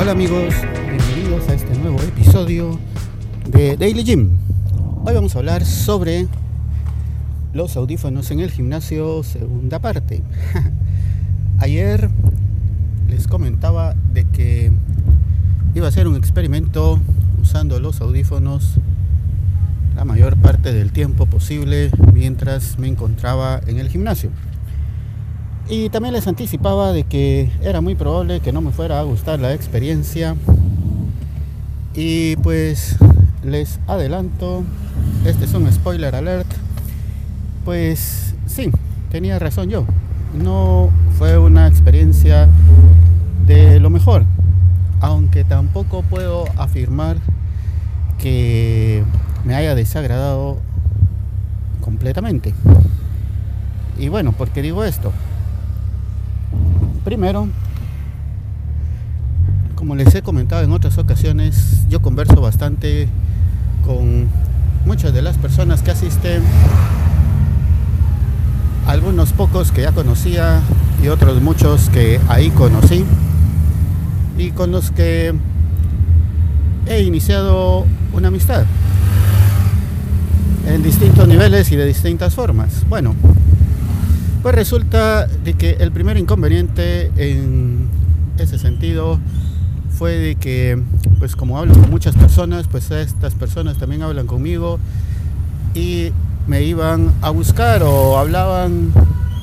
Hola amigos, bienvenidos a este nuevo episodio de Daily Gym. Hoy vamos a hablar sobre los audífonos en el gimnasio, segunda parte. Ayer les comentaba de que iba a hacer un experimento usando los audífonos la mayor parte del tiempo posible mientras me encontraba en el gimnasio. Y también les anticipaba de que era muy probable que no me fuera a gustar la experiencia. Y pues les adelanto, este es un spoiler alert. Pues sí, tenía razón yo. No fue una experiencia de lo mejor. Aunque tampoco puedo afirmar que me haya desagradado completamente. Y bueno, ¿por qué digo esto? Primero, como les he comentado en otras ocasiones, yo converso bastante con muchas de las personas que asisten, algunos pocos que ya conocía y otros muchos que ahí conocí y con los que he iniciado una amistad en distintos niveles y de distintas formas. Bueno, pues resulta de que el primer inconveniente en ese sentido fue de que, pues como hablo con muchas personas, pues estas personas también hablan conmigo y me iban a buscar o hablaban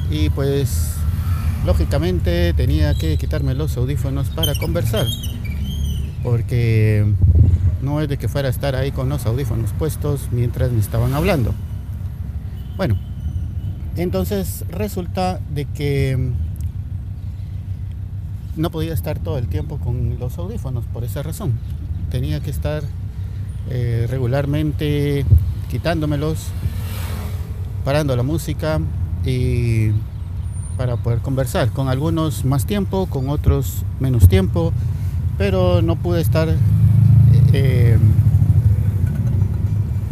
y pues lógicamente tenía que quitarme los audífonos para conversar porque no es de que fuera a estar ahí con los audífonos puestos mientras me estaban hablando. Bueno, entonces resulta de que mm, no podía estar todo el tiempo con los audífonos por esa razón. Tenía que estar eh, regularmente quitándomelos, parando la música y para poder conversar. Con algunos más tiempo, con otros menos tiempo, pero no pude estar eh,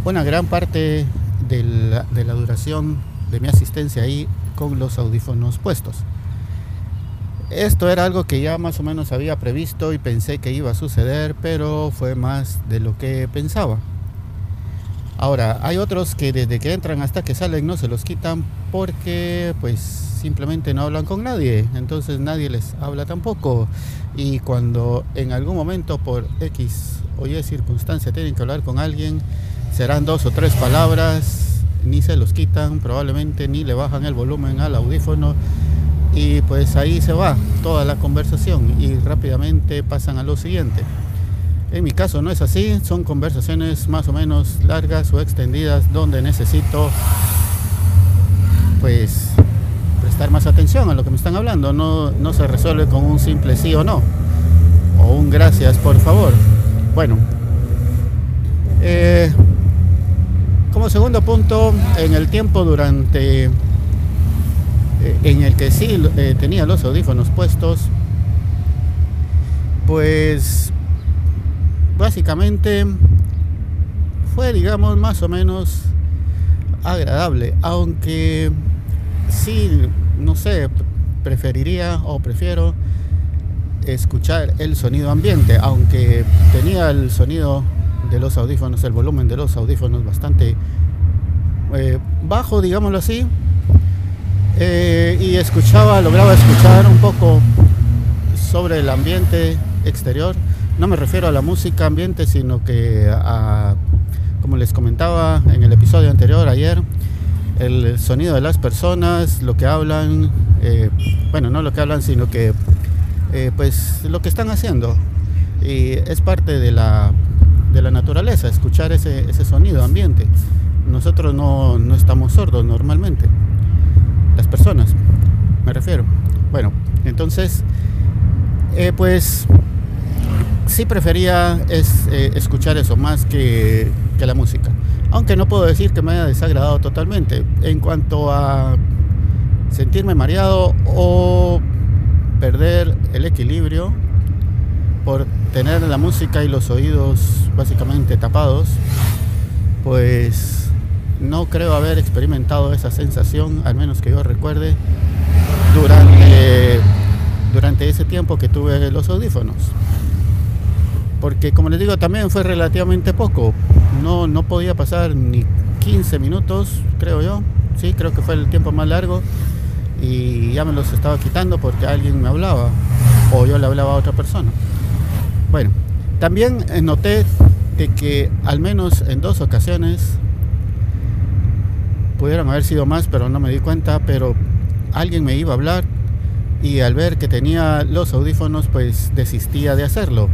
una gran parte de la duración de mi asistencia ahí con los audífonos puestos. Esto era algo que ya más o menos había previsto y pensé que iba a suceder, pero fue más de lo que pensaba. Ahora, hay otros que desde que entran hasta que salen no se los quitan porque pues simplemente no hablan con nadie, entonces nadie les habla tampoco. Y cuando en algún momento por X o Y circunstancia tienen que hablar con alguien, serán dos o tres palabras ni se los quitan, probablemente ni le bajan el volumen al audífono y pues ahí se va toda la conversación y rápidamente pasan a lo siguiente. En mi caso no es así, son conversaciones más o menos largas o extendidas donde necesito pues prestar más atención a lo que me están hablando, no, no se resuelve con un simple sí o no o un gracias por favor. Bueno, eh, como segundo punto, en el tiempo durante eh, en el que sí eh, tenía los audífonos puestos, pues básicamente fue, digamos, más o menos agradable, aunque sí, no sé, preferiría o prefiero escuchar el sonido ambiente, aunque tenía el sonido de los audífonos, el volumen de los audífonos bastante eh, bajo, digámoslo así, eh, y escuchaba, lograba escuchar un poco sobre el ambiente exterior. No me refiero a la música ambiente, sino que a, como les comentaba en el episodio anterior, ayer, el sonido de las personas, lo que hablan, eh, bueno, no lo que hablan, sino que pues lo que están haciendo. Y es parte de la de la naturaleza, escuchar ese, sonido ambiente. Nosotros no, estamos sordos normalmente. Las personas, me refiero. Bueno, entonces, eh, pues sí prefería es, eh, escuchar eso más que, que, la música. Aunque no puedo decir que me haya desagradado totalmente. En cuanto a sentirme mareado o perder el equilibrio, por tener la música y los oídos básicamente tapados, pues no creo haber experimentado esa sensación, al menos que yo recuerde, durante, durante ese tiempo que tuve los audífonos. porque como les digo también fue relativamente poco, no, no podía pasar ni 15 minutos, creo yo, sí, creo que fue el tiempo más largo y ya me los estaba quitando porque alguien me hablaba o yo le hablaba a otra persona. Bueno, también noté de que al menos en dos ocasiones pudieron haber sido más, pero no me di cuenta, pero alguien me iba a hablar y al ver que tenía los audífonos, pues desistía de hacerlo.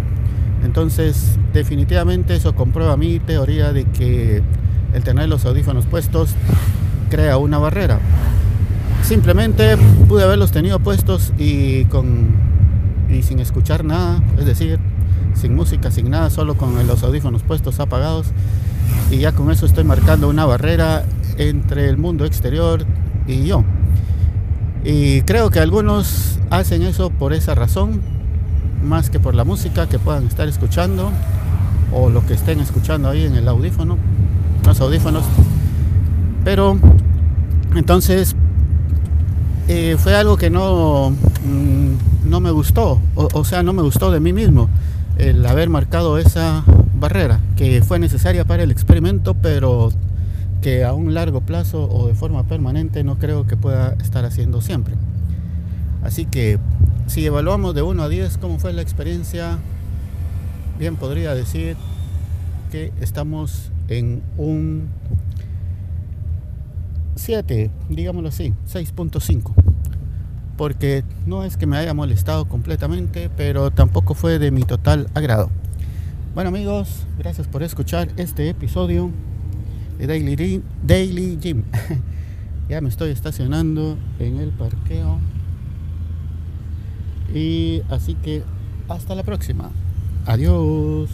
Entonces, definitivamente eso comprueba mi teoría de que el tener los audífonos puestos crea una barrera. Simplemente pude haberlos tenido puestos y con y sin escuchar nada, es decir, sin música, sin nada, solo con los audífonos puestos apagados y ya con eso estoy marcando una barrera entre el mundo exterior y yo. Y creo que algunos hacen eso por esa razón, más que por la música que puedan estar escuchando o lo que estén escuchando ahí en el audífono, los audífonos. Pero entonces eh, fue algo que no, mm, no me gustó, o, sea, no me gustó de mí mismo el haber marcado esa barrera que fue necesaria para el experimento, pero que a un largo plazo o de forma permanente no creo que pueda estar haciendo siempre. Así que si evaluamos de 1 a 10 cómo fue la experiencia, bien podría decir que estamos en un 7, digámoslo así, 6.5. Porque no es que me haya molestado completamente, pero tampoco fue de mi total agrado. Bueno amigos, gracias por escuchar este episodio de Daily, Daily Gym. ya me estoy estacionando en el parqueo. Y así que hasta la próxima. Adiós.